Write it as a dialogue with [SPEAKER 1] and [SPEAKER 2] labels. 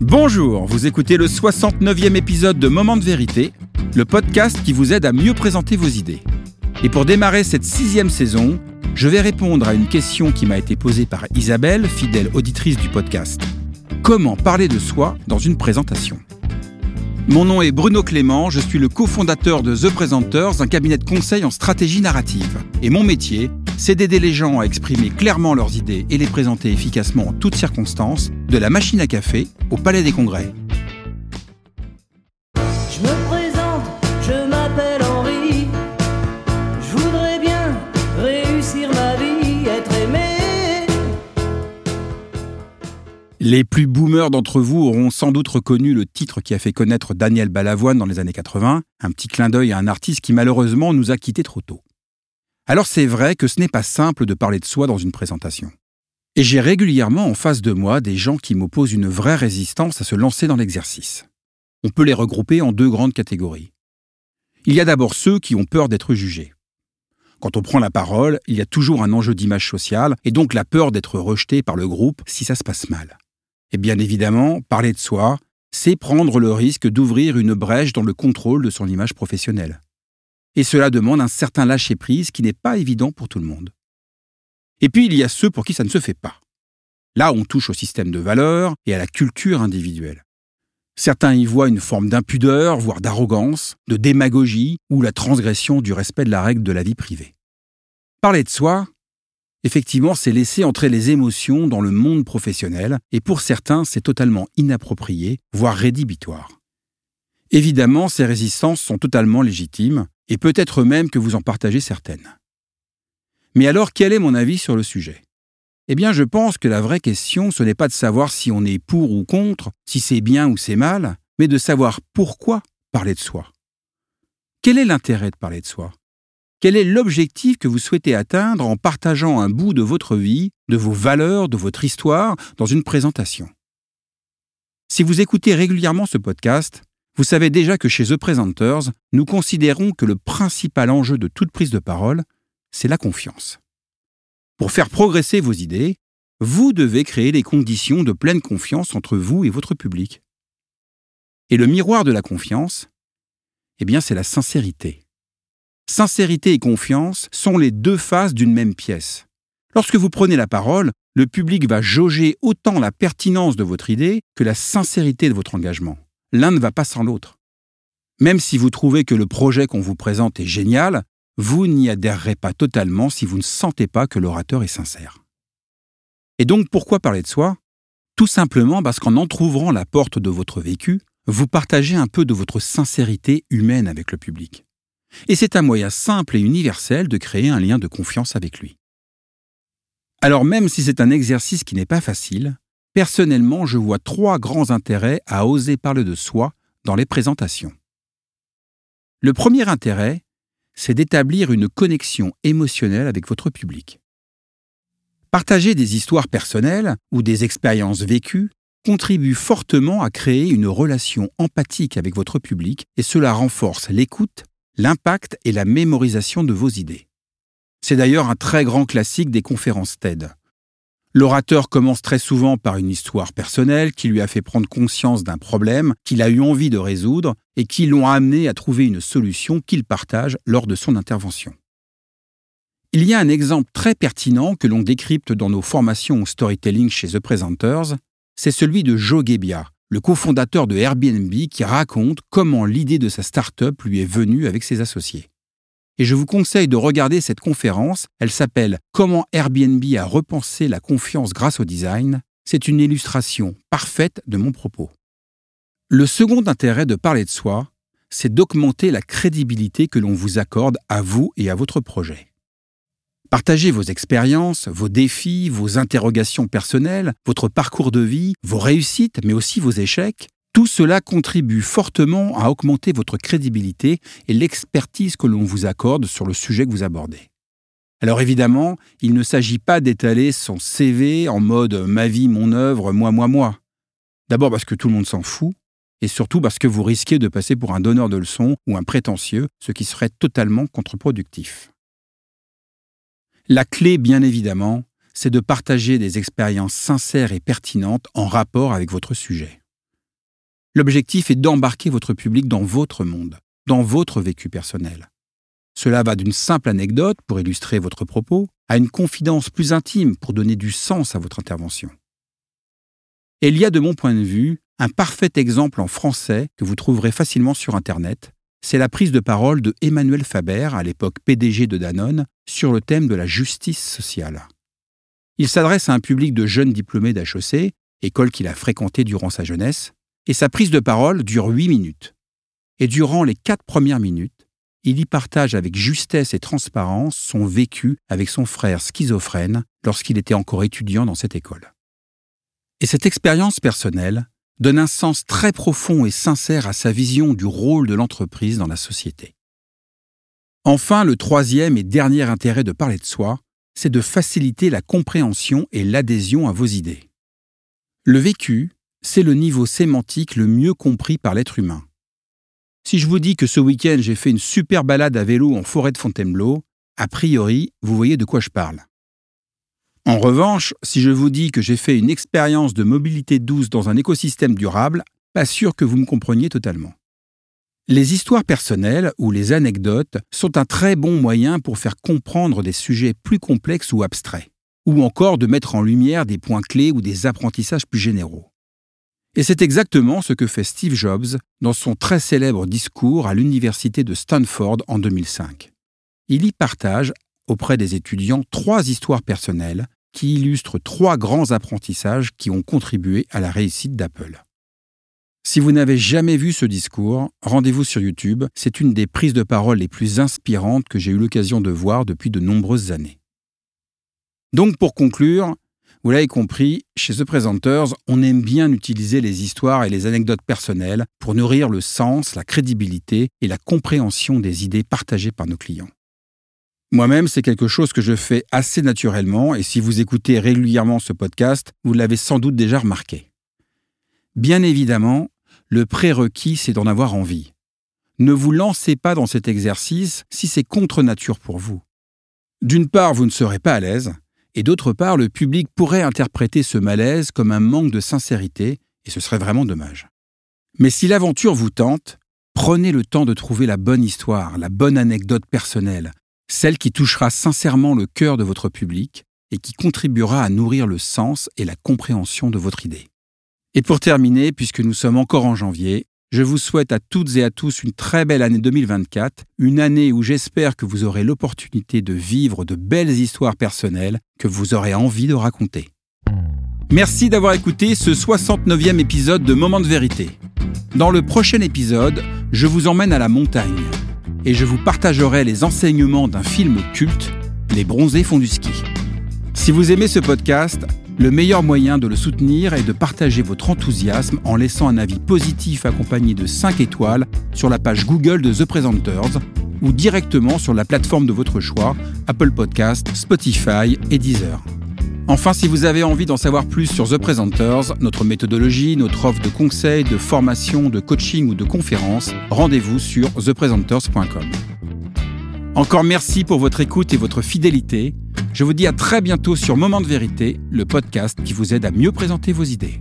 [SPEAKER 1] Bonjour, vous écoutez le 69e épisode de Moment de vérité, le podcast qui vous aide à mieux présenter vos idées. Et pour démarrer cette sixième saison, je vais répondre à une question qui m'a été posée par Isabelle, fidèle auditrice du podcast. Comment parler de soi dans une présentation? Mon nom est Bruno Clément, je suis le cofondateur de The Presenters, un cabinet de conseil en stratégie narrative. Et mon métier, c'est d'aider les gens à exprimer clairement leurs idées et les présenter efficacement en toutes circonstances, de la machine à café au palais des congrès.
[SPEAKER 2] Je me présente, je m'appelle Henri. Je voudrais bien réussir ma vie, être aimé.
[SPEAKER 1] Les plus boomers d'entre vous auront sans doute reconnu le titre qui a fait connaître Daniel Balavoine dans les années 80, un petit clin d'œil à un artiste qui malheureusement nous a quittés trop tôt. Alors c'est vrai que ce n'est pas simple de parler de soi dans une présentation. Et j'ai régulièrement en face de moi des gens qui m'opposent une vraie résistance à se lancer dans l'exercice. On peut les regrouper en deux grandes catégories. Il y a d'abord ceux qui ont peur d'être jugés. Quand on prend la parole, il y a toujours un enjeu d'image sociale et donc la peur d'être rejeté par le groupe si ça se passe mal. Et bien évidemment, parler de soi, c'est prendre le risque d'ouvrir une brèche dans le contrôle de son image professionnelle. Et cela demande un certain lâcher-prise qui n'est pas évident pour tout le monde. Et puis il y a ceux pour qui ça ne se fait pas. Là, on touche au système de valeurs et à la culture individuelle. Certains y voient une forme d'impudeur, voire d'arrogance, de démagogie ou la transgression du respect de la règle de la vie privée. Parler de soi, effectivement, c'est laisser entrer les émotions dans le monde professionnel, et pour certains, c'est totalement inapproprié, voire rédhibitoire. Évidemment, ces résistances sont totalement légitimes, et peut-être même que vous en partagez certaines. Mais alors, quel est mon avis sur le sujet? Eh bien, je pense que la vraie question, ce n'est pas de savoir si on est pour ou contre, si c'est bien ou c'est mal, mais de savoir pourquoi parler de soi. Quel est l'intérêt de parler de soi? Quel est l'objectif que vous souhaitez atteindre en partageant un bout de votre vie, de vos valeurs, de votre histoire dans une présentation? Si vous écoutez régulièrement ce podcast, vous savez déjà que chez The Presenters, nous considérons que le principal enjeu de toute prise de parole, c'est la confiance. Pour faire progresser vos idées, vous devez créer les conditions de pleine confiance entre vous et votre public. Et le miroir de la confiance, eh bien, c'est la sincérité. Sincérité et confiance sont les deux faces d'une même pièce. Lorsque vous prenez la parole, le public va jauger autant la pertinence de votre idée que la sincérité de votre engagement l'un ne va pas sans l'autre. Même si vous trouvez que le projet qu'on vous présente est génial, vous n'y adhérerez pas totalement si vous ne sentez pas que l'orateur est sincère. Et donc pourquoi parler de soi? Tout simplement parce qu'en entr'ouvrant la porte de votre vécu, vous partagez un peu de votre sincérité humaine avec le public. Et c'est un moyen simple et universel de créer un lien de confiance avec lui. Alors même si c'est un exercice qui n'est pas facile, Personnellement, je vois trois grands intérêts à oser parler de soi dans les présentations. Le premier intérêt, c'est d'établir une connexion émotionnelle avec votre public. Partager des histoires personnelles ou des expériences vécues contribue fortement à créer une relation empathique avec votre public et cela renforce l'écoute, l'impact et la mémorisation de vos idées. C'est d'ailleurs un très grand classique des conférences TED. L'orateur commence très souvent par une histoire personnelle qui lui a fait prendre conscience d'un problème qu'il a eu envie de résoudre et qui l'ont amené à trouver une solution qu'il partage lors de son intervention. Il y a un exemple très pertinent que l'on décrypte dans nos formations au storytelling chez The Presenters, c'est celui de Joe Gebbia, le cofondateur de Airbnb qui raconte comment l'idée de sa start-up lui est venue avec ses associés et je vous conseille de regarder cette conférence. Elle s'appelle Comment Airbnb a repensé la confiance grâce au design. C'est une illustration parfaite de mon propos. Le second intérêt de parler de soi, c'est d'augmenter la crédibilité que l'on vous accorde à vous et à votre projet. Partagez vos expériences, vos défis, vos interrogations personnelles, votre parcours de vie, vos réussites, mais aussi vos échecs, tout cela contribue fortement à augmenter votre crédibilité et l'expertise que l'on vous accorde sur le sujet que vous abordez. Alors évidemment, il ne s'agit pas d'étaler son CV en mode ma vie, mon œuvre, moi, moi, moi. D'abord parce que tout le monde s'en fout, et surtout parce que vous risquez de passer pour un donneur de leçons ou un prétentieux, ce qui serait totalement contre-productif. La clé, bien évidemment, c'est de partager des expériences sincères et pertinentes en rapport avec votre sujet. L'objectif est d'embarquer votre public dans votre monde, dans votre vécu personnel. Cela va d'une simple anecdote pour illustrer votre propos à une confidence plus intime pour donner du sens à votre intervention. Et il y a de mon point de vue un parfait exemple en français que vous trouverez facilement sur Internet. C'est la prise de parole de Emmanuel Faber, à l'époque PDG de Danone, sur le thème de la justice sociale. Il s'adresse à un public de jeunes diplômés d'HEC, école qu'il a fréquentée durant sa jeunesse, et sa prise de parole dure huit minutes. Et durant les quatre premières minutes, il y partage avec justesse et transparence son vécu avec son frère schizophrène lorsqu'il était encore étudiant dans cette école. Et cette expérience personnelle donne un sens très profond et sincère à sa vision du rôle de l'entreprise dans la société. Enfin, le troisième et dernier intérêt de parler de soi, c'est de faciliter la compréhension et l'adhésion à vos idées. Le vécu, c'est le niveau sémantique le mieux compris par l'être humain. Si je vous dis que ce week-end j'ai fait une super balade à vélo en forêt de Fontainebleau, a priori, vous voyez de quoi je parle. En revanche, si je vous dis que j'ai fait une expérience de mobilité douce dans un écosystème durable, pas sûr que vous me compreniez totalement. Les histoires personnelles ou les anecdotes sont un très bon moyen pour faire comprendre des sujets plus complexes ou abstraits, ou encore de mettre en lumière des points clés ou des apprentissages plus généraux. Et c'est exactement ce que fait Steve Jobs dans son très célèbre discours à l'université de Stanford en 2005. Il y partage auprès des étudiants trois histoires personnelles qui illustrent trois grands apprentissages qui ont contribué à la réussite d'Apple. Si vous n'avez jamais vu ce discours, rendez-vous sur YouTube, c'est une des prises de parole les plus inspirantes que j'ai eu l'occasion de voir depuis de nombreuses années. Donc pour conclure, vous l'avez compris, chez The Presenters, on aime bien utiliser les histoires et les anecdotes personnelles pour nourrir le sens, la crédibilité et la compréhension des idées partagées par nos clients. Moi-même, c'est quelque chose que je fais assez naturellement et si vous écoutez régulièrement ce podcast, vous l'avez sans doute déjà remarqué. Bien évidemment, le prérequis, c'est d'en avoir envie. Ne vous lancez pas dans cet exercice si c'est contre nature pour vous. D'une part, vous ne serez pas à l'aise, et d'autre part, le public pourrait interpréter ce malaise comme un manque de sincérité, et ce serait vraiment dommage. Mais si l'aventure vous tente, prenez le temps de trouver la bonne histoire, la bonne anecdote personnelle, celle qui touchera sincèrement le cœur de votre public et qui contribuera à nourrir le sens et la compréhension de votre idée. Et pour terminer, puisque nous sommes encore en janvier, je vous souhaite à toutes et à tous une très belle année 2024, une année où j'espère que vous aurez l'opportunité de vivre de belles histoires personnelles que vous aurez envie de raconter. Merci d'avoir écouté ce 69e épisode de Moment de vérité. Dans le prochain épisode, je vous emmène à la montagne et je vous partagerai les enseignements d'un film culte, Les bronzés font du ski. Si vous aimez ce podcast, le meilleur moyen de le soutenir est de partager votre enthousiasme en laissant un avis positif accompagné de 5 étoiles sur la page Google de The Presenters ou directement sur la plateforme de votre choix, Apple Podcast, Spotify et Deezer. Enfin, si vous avez envie d'en savoir plus sur The Presenters, notre méthodologie, notre offre de conseils, de formation, de coaching ou de conférences, rendez-vous sur thepresenters.com. Encore merci pour votre écoute et votre fidélité. Je vous dis à très bientôt sur Moment de vérité, le podcast qui vous aide à mieux présenter vos idées.